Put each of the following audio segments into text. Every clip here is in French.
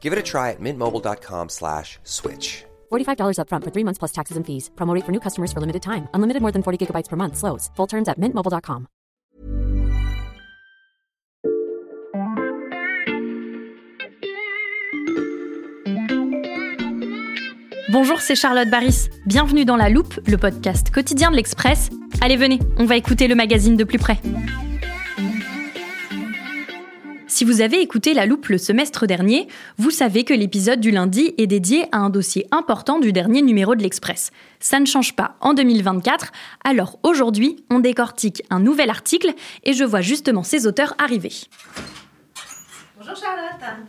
Give it a try at mintmobile.com slash switch. $45 upfront for three months plus taxes and fees. Promo rate for new customers for limited time. Unlimited more than 40 gigabytes per month. Slows. Full terms at mintmobile.com. Bonjour, c'est Charlotte Baris. Bienvenue dans La Loupe, le podcast quotidien de l'Express. Allez, venez, on va écouter le magazine de plus près. Si vous avez écouté La Loupe le semestre dernier, vous savez que l'épisode du lundi est dédié à un dossier important du dernier numéro de l'Express. Ça ne change pas en 2024, alors aujourd'hui, on décortique un nouvel article et je vois justement ses auteurs arriver. Bonjour Charlotte.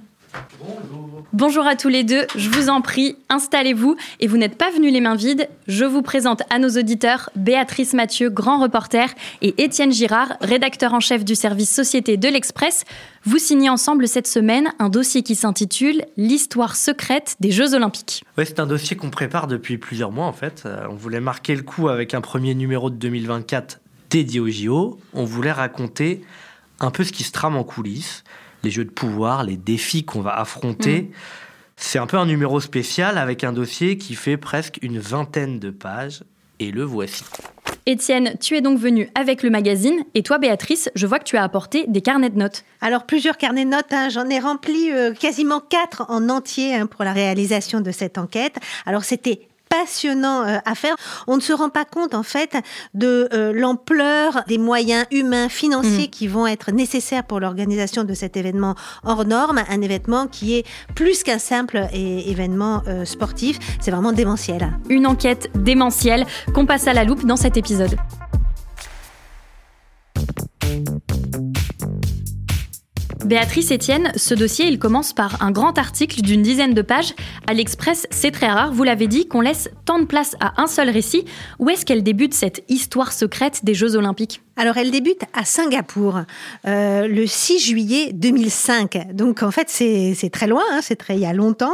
Bonjour. À tous les deux, je vous en prie, installez-vous et vous n'êtes pas venus les mains vides. Je vous présente à nos auditeurs Béatrice Mathieu, grand reporter, et Étienne Girard, rédacteur en chef du service Société de l'Express. Vous signez ensemble cette semaine un dossier qui s'intitule L'histoire secrète des Jeux Olympiques. C'est un dossier qu'on prépare depuis plusieurs mois en fait. Euh, on voulait marquer le coup avec un premier numéro de 2024 dédié aux JO. On voulait raconter un peu ce qui se trame en coulisses les jeux de pouvoir, les défis qu'on va affronter. Mm. C'est un peu un numéro spécial avec un dossier qui fait presque une vingtaine de pages. Et le voici. Étienne, tu es donc venu avec le magazine et toi Béatrice, je vois que tu as apporté des carnets de notes. Alors plusieurs carnets de notes, hein. j'en ai rempli euh, quasiment quatre en entier hein, pour la réalisation de cette enquête. Alors c'était passionnant euh, à faire. On ne se rend pas compte en fait de euh, l'ampleur des moyens humains, financiers mm. qui vont être nécessaires pour l'organisation de cet événement hors norme, un événement qui est plus qu'un simple événement euh, sportif, c'est vraiment démentiel. Une enquête démentielle qu'on passe à la loupe dans cet épisode. Béatrice Etienne, ce dossier, il commence par un grand article d'une dizaine de pages. À l'Express, c'est très rare, vous l'avez dit, qu'on laisse tant de place à un seul récit. Où est-ce qu'elle débute cette histoire secrète des Jeux Olympiques? Alors, elle débute à Singapour euh, le 6 juillet 2005. Donc, en fait, c'est très loin, hein, c'est très il y a longtemps.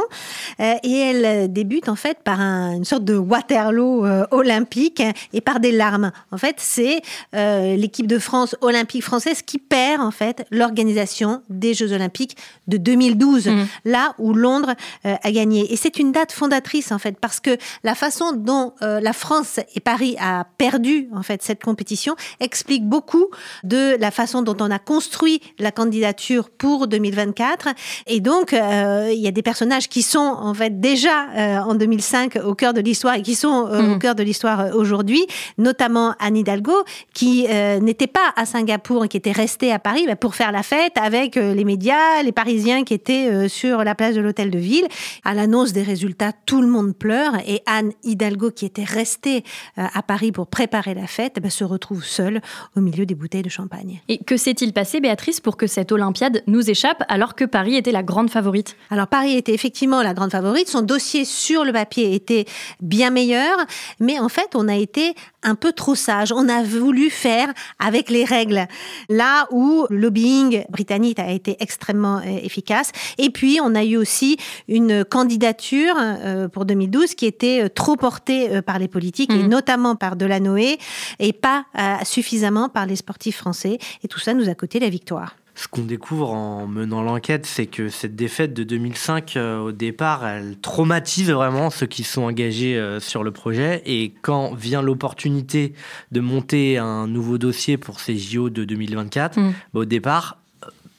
Euh, et elle débute en fait par une sorte de Waterloo euh, olympique et par des larmes. En fait, c'est l'équipe de France olympique française qui perd en fait l'organisation des Jeux olympiques de 2012, mmh. là où Londres a gagné. Et c'est une date fondatrice en fait parce que la façon dont la France et Paris a perdu en fait cette compétition explique explique beaucoup de la façon dont on a construit la candidature pour 2024. Et donc, euh, il y a des personnages qui sont en fait déjà euh, en 2005 au cœur de l'histoire et qui sont euh, au mhm. cœur de l'histoire aujourd'hui, notamment Anne Hidalgo, qui n'était pas à Singapour et qui était restée à Paris bah, pour faire la fête avec les médias, les Parisiens qui étaient sur la place de l'hôtel de ville. À l'annonce des résultats, tout le monde pleure et Anne Hidalgo, qui était restée à Paris pour préparer la fête, bah, se retrouve seule au milieu des bouteilles de champagne. Et que s'est-il passé, Béatrice, pour que cette Olympiade nous échappe alors que Paris était la grande favorite? Alors Paris était effectivement la grande favorite, son dossier sur le papier était bien meilleur, mais en fait on a été un peu trop sage. On a voulu faire avec les règles, là où le lobbying britannique a été extrêmement euh, efficace. Et puis on a eu aussi une candidature euh, pour 2012 qui était euh, trop portée par les politiques, et mmh. notamment par Delanoë, et pas suffisamment par les sportifs français. Et tout ça nous a coûté la victoire. Ce qu'on découvre en menant l'enquête, c'est que cette défaite de 2005, euh, au départ, elle traumatise vraiment ceux qui sont engagés euh, sur le projet. Et quand vient l'opportunité de monter un nouveau dossier pour ces JO de 2024, mm. bah, au départ,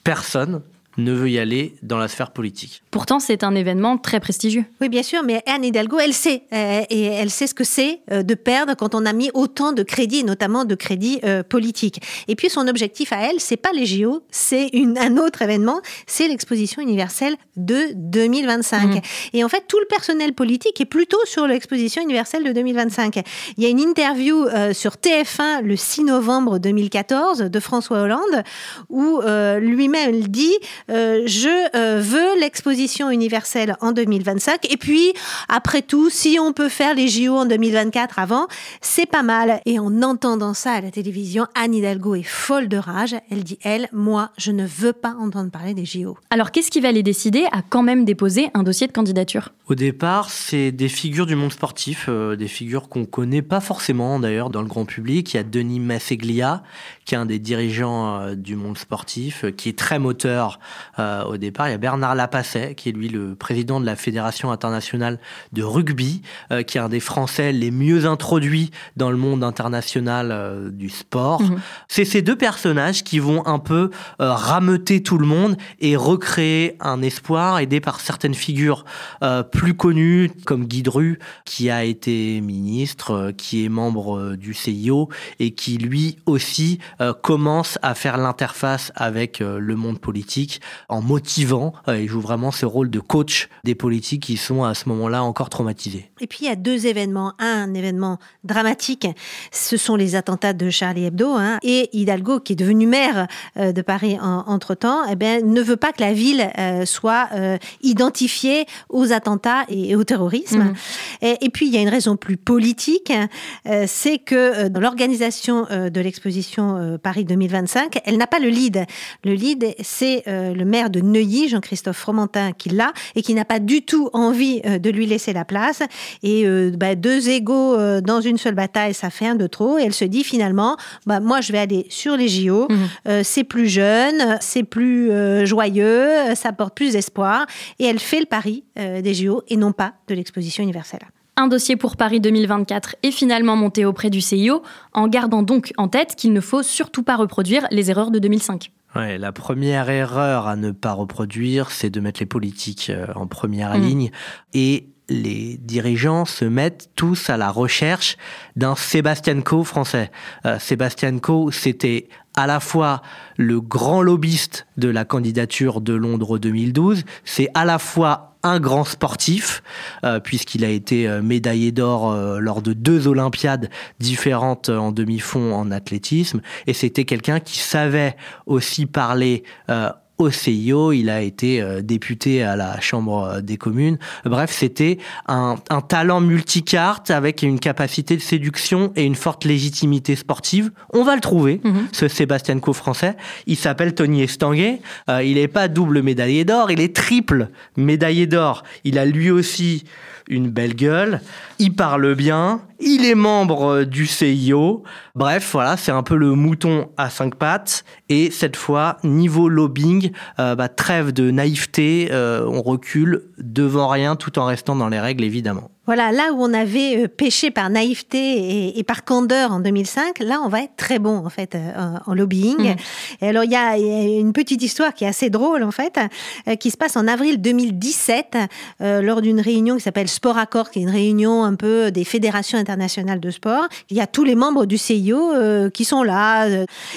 personne ne veut y aller dans la sphère politique. Pourtant, c'est un événement très prestigieux. Oui, bien sûr, mais Anne Hidalgo, elle sait, euh, et elle sait ce que c'est euh, de perdre quand on a mis autant de crédits, notamment de crédits euh, politiques. Et puis son objectif à elle, c'est pas les JO, c'est un autre événement, c'est l'exposition universelle de 2025. Mmh. Et en fait, tout le personnel politique est plutôt sur l'exposition universelle de 2025. Il y a une interview sur TF1 le 6 novembre 2014 de François Hollande où lui-même dit je veux l'exposition universelle en 2025 et puis après tout, si on peut faire les JO en 2024 avant, c'est pas mal. Et en entendant ça à la télévision, Anne Hidalgo est folle de rage. Elle dit, elle, moi, je ne veux pas entendre parler des JO. Alors qu'est-ce qui va les décider à quand même déposer un dossier de candidature? Au départ, c'est des figures du monde sportif, euh, des figures qu'on connaît pas forcément d'ailleurs dans le grand public. Il y a Denis Masseglia, qui est un des dirigeants euh, du monde sportif, euh, qui est très moteur au départ. Il y a Bernard Lapasset, qui est lui le président de la Fédération internationale de rugby, qui est un des Français les mieux introduits dans le monde international du sport. Mhm. C'est ces deux personnages qui vont un peu rameuter tout le monde et recréer un espoir, aidé par certaines figures plus connues, comme Guy Dru, qui a été ministre, qui est membre du CIO et qui lui aussi euh, commence à faire l'interface avec euh, le monde politique en motivant. Euh, il joue vraiment ce rôle de coach des politiques qui sont à ce moment-là encore traumatisés. Et puis il y a deux événements. Un, événement dramatique, ce sont les attentats de Charlie Hebdo. Hein, et Hidalgo, qui est devenu maire de Paris entre-temps, eh ben, ne veut pas que la ville soit identifiée aux attentats et au terrorisme. Mmh. Et, et, puis il y a une raison plus politique, c'est que dans l'organisation de l'exposition euh, Paris 2025, elle n'a pas le lead. Le lead, c'est euh, le maire de Neuilly, Jean-Christophe Fromentin, qui l'a et qui n'a pas du tout envie euh, de lui laisser la place. Et bah, deux égaux dans une seule bataille, ça fait un de trop. Et elle se dit finalement, bah, moi, je vais aller sur les JO. Mmh. c'est plus jeune, c'est plus joyeux, ça porte plus d'espoir. Et elle fait le pari des JO et non pas de l'exposition universelle. Un dossier pour Paris 2024 est finalement monté auprès du CIO, en gardant donc en tête qu'il ne faut surtout pas reproduire les erreurs de 2005. Ouais, la première erreur à ne pas reproduire, c'est de mettre les politiques euh, en première mmh. ligne et les dirigeants se mettent tous à la recherche d'un Sébastien Coe français. Euh, Sébastien Coe, c'était à la fois le grand lobbyiste de la candidature de Londres 2012, c'est à la fois un grand sportif, euh, puisqu'il a été euh, médaillé d'or euh, lors de deux Olympiades différentes en demi-fond en athlétisme, et c'était quelqu'un qui savait aussi parler au CIO, il a été euh, député à la Chambre euh, des communes. Bref, c'était un, talent multicarte avec une capacité de séduction et une forte légitimité sportive. On va le trouver, mhm. ce Sébastien Co français. Il s'appelle Tony Estanguet. Euh, il n'est pas double médaillé d'or, il est triple médaillé d'or. Il a lui aussi une belle gueule, il parle bien, il est membre du CIO. Bref, voilà, c'est un peu le mouton à cinq pattes. Et cette fois, niveau lobbying, euh, bah, trêve de naïveté, euh, on recule devant rien tout en restant dans les règles, évidemment. Voilà, là où on avait euh, péché par naïveté et, par candeur en 2005, là on va être très bon en fait euh, en lobbying. Mm. Et alors il y, a, une petite histoire qui est assez drôle en fait, euh, qui se passe en avril 2017 lors d'une réunion qui s'appelle Sport Accord, qui est une réunion un peu des fédérations internationales de sport. Il y a tous les membres du CIO qui sont là.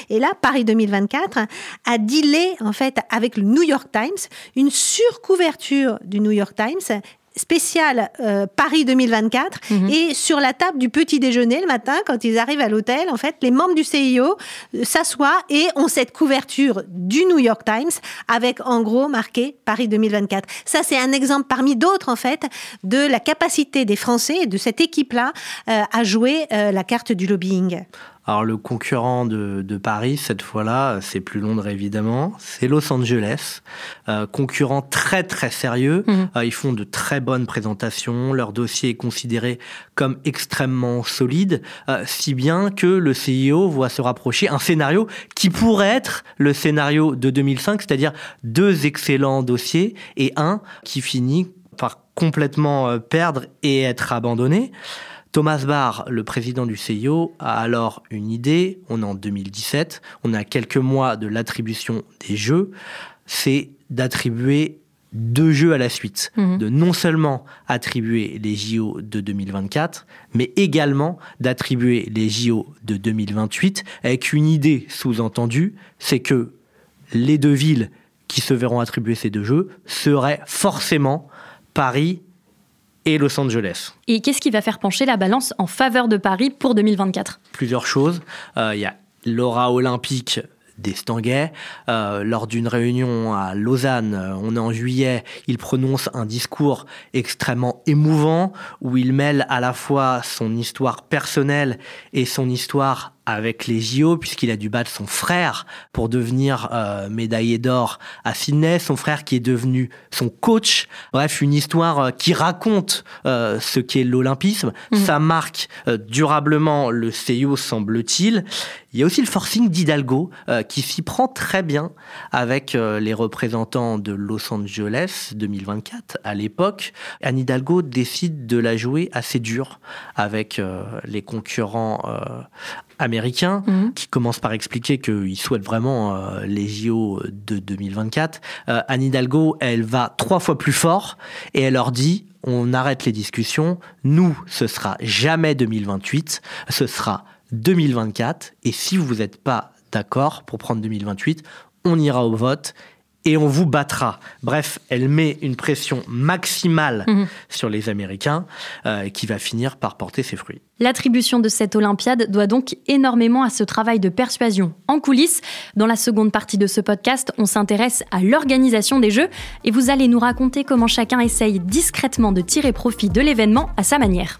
Et là, Paris 2024 a dealé en fait avec le New York Times une surcouverture du New York Times spécial euh, Paris 2024 mhm. et sur la table du petit déjeuner le matin quand ils arrivent à l'hôtel en fait les membres du CIO euh, s'assoient et ont cette couverture du New York Times avec en gros marqué Paris 2024 ça c'est un exemple parmi d'autres en fait de la capacité des Français et de cette équipe là euh, à jouer la carte du lobbying alors le concurrent de, Paris, cette fois-là, c'est plus Londres évidemment, c'est Los Angeles. Euh, concurrent très très sérieux. Mhm. Euh, ils font de très bonnes présentations, leur dossier est considéré comme extrêmement solide, euh, si bien que le CIO voit se rapprocher un scénario qui pourrait être le scénario de 2005, c'est-à-dire deux excellents dossiers et un qui finit par complètement perdre et être abandonné. Thomas Barr, le président du CIO, a alors une idée. On est en 2017, on a quelques mois de l'attribution des jeux. C'est d'attribuer deux jeux à la suite, Mhm. de non seulement attribuer les JO de 2024, mais également d'attribuer les JO de 2028 avec une idée sous-entendue, c'est que les deux villes qui se verront attribuer ces deux jeux seraient forcément Paris et Los Angeles. Et qu'est-ce qui va faire pencher la balance en faveur de Paris pour 2024 plusieurs choses. Euh, Il y a l'aura olympique d'Estanguet. Euh, lors d'une réunion à Lausanne, euh, on est en juillet, il prononce un discours extrêmement émouvant où il mêle à la fois son histoire personnelle et son histoire avec les JO, puisqu'il a dû battre son frère pour devenir euh, médaillé d'or à Sydney, son frère qui est devenu son coach. Bref, une histoire euh, qui raconte euh, ce qu'est l'olympisme. Ça marque euh, durablement le CIO, semble-t-il. Il y a aussi le forcing d'Hidalgo, euh, qui s'y prend très bien avec euh, les représentants de Los Angeles 2024 à l'époque. Anne Hidalgo décide de la jouer assez dur avec euh, les concurrents américains, Mhm. qui commence par expliquer qu'il souhaite vraiment euh, les JO de 2024. Euh, Anne Hidalgo, elle va trois fois plus fort et elle leur dit on arrête les discussions. Nous, ce sera jamais 2028, ce sera 2024. Et si vous n'êtes pas d'accord pour prendre 2028, on ira au vote et on vous battra. Bref, elle met une pression maximale Mhm. sur les Américains euh, qui va finir par porter ses fruits. L'attribution de cette Olympiade doit donc énormément à ce travail de persuasion en coulisses. Dans la seconde partie de ce podcast, on s'intéresse à l'organisation des Jeux et vous allez nous raconter comment chacun essaye discrètement de tirer profit de l'événement à sa manière.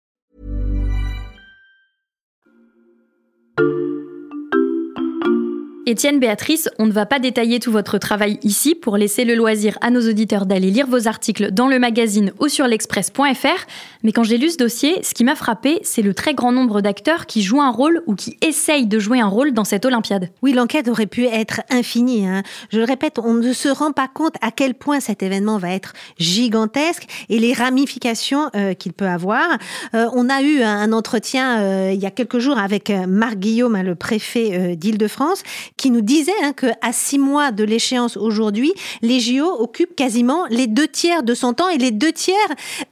Étienne, Béatrice, on ne va pas détailler tout votre travail ici pour laisser le loisir à nos auditeurs d'aller lire vos articles dans le magazine ou sur l'express.fr. Mais quand j'ai lu ce dossier, ce qui m'a frappé, c'est le très grand nombre d'acteurs qui jouent un rôle ou qui essayent de jouer un rôle dans cette Olympiade. Oui, l'enquête aurait pu être infinie. hein. Je le répète, on ne se rend pas compte à quel point cet événement va être gigantesque et les ramifications euh, qu'il peut avoir. Euh, on a eu un, entretien euh, il y a quelques jours avec Marc Guillaume, hein, le préfet d'Île-de-France, qui nous disait hein, que à six mois de l'échéance aujourd'hui, les JO occupent quasiment les deux tiers de son temps et les deux tiers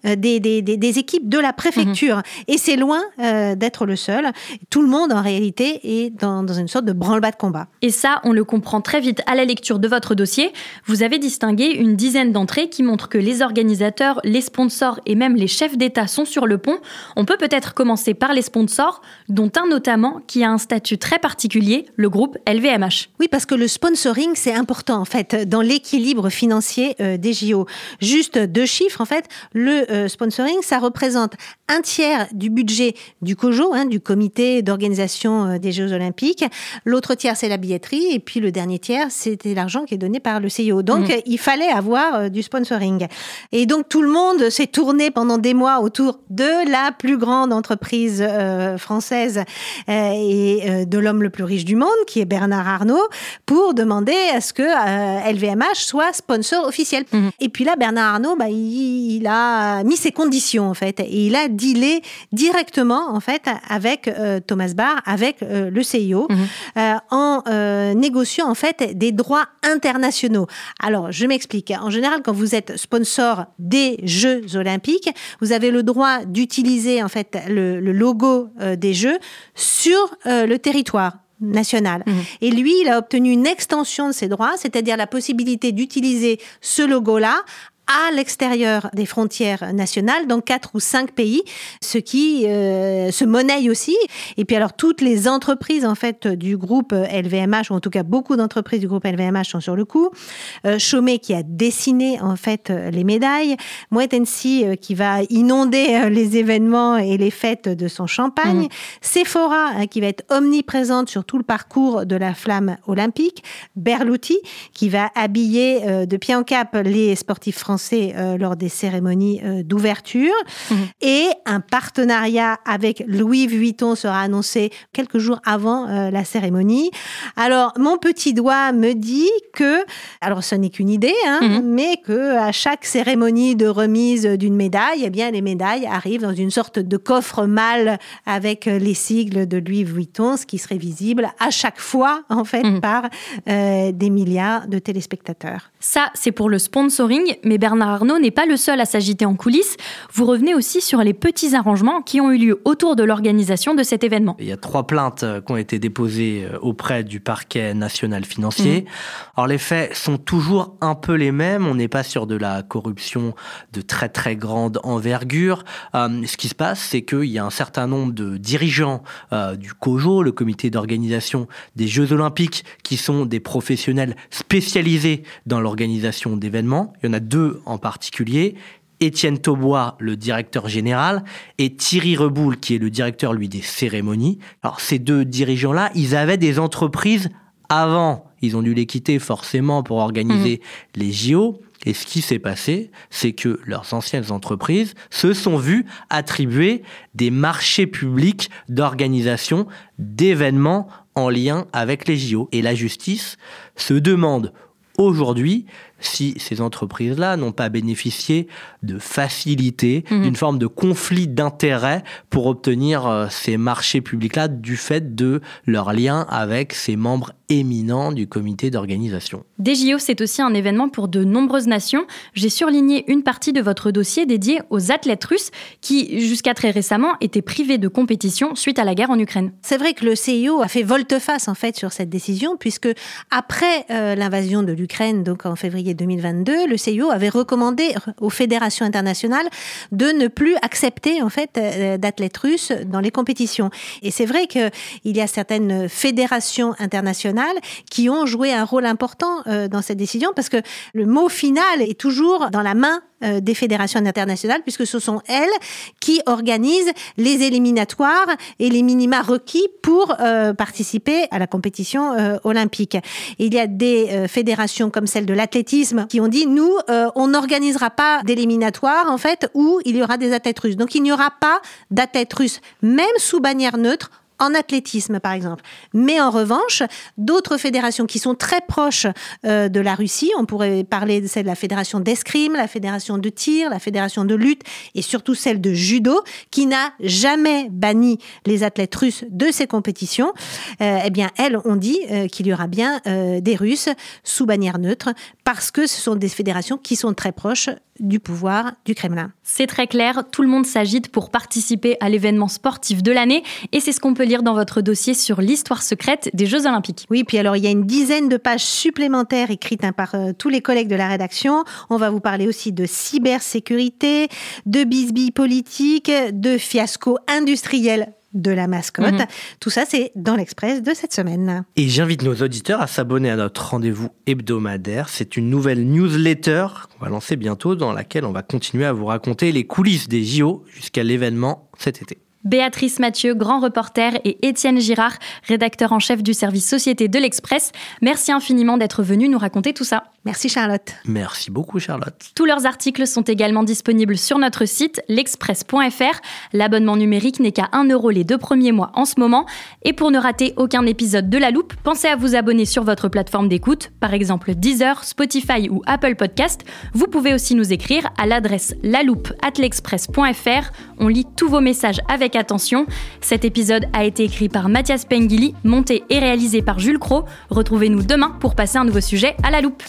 euh, des, des, des, des équipes de la préfecture. Et c'est loin euh, d'être le seul. Tout le monde, en réalité, est dans, dans une sorte de branle-bas de combat. Et ça, on le comprend très vite à la lecture de votre dossier. Vous avez distingué une dizaine d'entrées qui montrent que les organisateurs, les sponsors et même les chefs d'État sont sur le pont. On peut peut-être commencer par les sponsors, dont un notamment qui a un statut très particulier, le groupe LVMH. Oui, parce que le sponsoring, c'est important en fait dans l'équilibre financier euh, des JO. Juste deux chiffres en fait. Le euh, sponsoring, ça représente un tiers du budget du COJO, hein, du Comité d'organisation euh, des Jeux Olympiques. L'autre tiers, c'est la billetterie, et puis le dernier tiers, c'était l'argent qui est donné par le CIO. Donc, euh, il fallait avoir du sponsoring. Et donc, tout le monde s'est tourné pendant des mois autour de la plus grande entreprise française et de l'homme le plus riche du monde, qui est Bernard Arnault, pour demander à ce que euh, LVMH soit sponsor officiel. Mhm. Et puis là, Bernard Arnault, bah, il, il a mis ses conditions en fait, et il a dealé directement en fait avec euh, Thomas Barr, avec euh, le CIO, Mhm. euh, en euh, négociant en fait des droits internationaux. Alors, je m'explique. En général, quand vous êtes sponsor des Jeux Olympiques, vous avez le droit d'utiliser en fait le, le logo euh, des Jeux sur euh, le territoire national. Mhm. Et lui, il a obtenu une extension de ses droits, c'est-à-dire la possibilité d'utiliser ce logo-là à l'extérieur des frontières nationales, dans quatre ou cinq pays, ce qui euh, se monnaie aussi. Et puis alors toutes les entreprises en fait du groupe LVMH, ou en tout cas beaucoup d'entreprises du groupe LVMH sont sur le coup. Euh, Chaumet qui a dessiné en fait les médailles, Moet Hennessy euh, qui va inonder euh, les événements et les fêtes de son champagne, mmh. Sephora hein, qui va être omniprésente sur tout le parcours de la flamme olympique, Berluti qui va habiller de pied en cap les sportifs français euh, lors des cérémonies euh, d'ouverture. Mmh. Et un partenariat avec Louis Vuitton sera annoncé quelques jours avant la cérémonie. Alors, mon petit doigt me dit que, alors ce n'est qu'une idée, hein, mmh. mais que à chaque cérémonie de remise d'une médaille, eh bien, les médailles arrivent dans une sorte de coffre mâle avec les sigles de Louis Vuitton, ce qui serait visible à chaque fois, en fait, mmh. par des milliards de téléspectateurs. Ça, c'est pour le sponsoring, mais Bernard Arnault n'est pas le seul à s'agiter en coulisses. Vous revenez aussi sur les petits arrangements qui ont eu lieu autour de l'organisation de cet événement. Il y a trois plaintes euh, qui ont été déposées euh, auprès du parquet national financier. Mmh. Alors les faits sont toujours un peu les mêmes. On n'est pas sur de la corruption de très très grande envergure. Euh, ce qui se passe, c'est qu'il y a un certain nombre de dirigeants euh, du COJO, le comité d'organisation des Jeux Olympiques, qui sont des professionnels spécialisés dans l'organisation d'événements. Il y en a deux en particulier. Étienne Taubois, le directeur général, et Thierry Reboul, qui est le directeur, lui, des cérémonies. Alors, ces deux dirigeants-là, ils avaient des entreprises avant. Ils ont dû les quitter forcément pour organiser mmh. les JO. Et ce qui s'est passé, c'est que leurs anciennes entreprises se sont vues attribuer des marchés publics d'organisation d'événements en lien avec les JO. Et la justice se demande aujourd'hui si ces entreprises-là n'ont pas bénéficié de facilité, mmh. d'une forme de conflit d'intérêts pour obtenir euh, ces marchés publics-là du fait de leur lien avec ces membres éminents du comité d'organisation. DJO, c'est aussi un événement pour de nombreuses nations. J'ai surligné une partie de votre dossier dédié aux athlètes russes qui, jusqu'à très récemment, étaient privés de compétition suite à la guerre en Ukraine. C'est vrai que le CIO a fait volte-face en fait sur cette décision puisque après euh, l'invasion de l'Ukraine, donc en février 2022, le CIO avait recommandé aux fédérations internationales de ne plus accepter en fait euh, d'athlètes russes dans les compétitions. Et c'est vrai qu'il y a certaines fédérations internationales qui ont joué un rôle important euh, dans cette décision parce que le mot final est toujours dans la main euh, des fédérations internationales, puisque ce sont elles qui organisent les éliminatoires et les minima requis pour euh, participer à la compétition euh, olympique. il y a des fédérations comme celle de l'athlétisme qui ont dit nous, on n'organisera pas d'éliminatoire en fait où il y aura des athlètes russes. Donc il n'y aura pas d'athlètes russes, même sous bannière neutre, en athlétisme par exemple. Mais en revanche, d'autres fédérations qui sont très proches euh, de la Russie, on pourrait parler de celle de la fédération d'escrime, la fédération de tir, la fédération de lutte et surtout celle de judo, qui n'a jamais banni les athlètes russes de ces compétitions, euh, eh bien elles ont dit euh, qu'il y aura bien des Russes sous bannière neutre parce que ce sont des fédérations qui sont très proches du pouvoir du Kremlin. C'est très clair, tout le monde s'agite pour participer à l'événement sportif de l'année et c'est ce qu'on peut lire dans votre dossier sur l'histoire secrète des Jeux Olympiques. Oui, puis alors il y a une dizaine de pages supplémentaires écrites hein, par euh, tous les collègues de la rédaction. On va vous parler aussi de cybersécurité, de bisbilles politique, de fiasco industriel de la mascotte. Mhm. Tout ça, c'est dans l'Express de cette semaine. Et j'invite nos auditeurs à s'abonner à notre rendez-vous hebdomadaire. C'est une nouvelle newsletter qu'on va lancer bientôt dans laquelle on va continuer à vous raconter les coulisses des JO jusqu'à l'événement cet été. Béatrice Mathieu, grand reporter, et Étienne Girard, rédacteur en chef du service Société de l'Express. Merci infiniment d'être venu nous raconter tout ça. Merci Charlotte. Merci beaucoup Charlotte. Tous leurs articles sont également disponibles sur notre site l'express.fr. L'abonnement numérique n'est qu'à 1 euro les deux premiers mois en ce moment. Et pour ne rater aucun épisode de La Loupe, pensez à vous abonner sur votre plateforme d'écoute, par exemple Deezer, Spotify ou Apple Podcast. Vous pouvez aussi nous écrire à l'adresse l'express.fr. On lit tous vos messages avec attention. Cet épisode a été écrit par Mathias Pengili, monté et réalisé par Jules Cro. Retrouvez-nous demain pour passer un nouveau sujet à la loupe.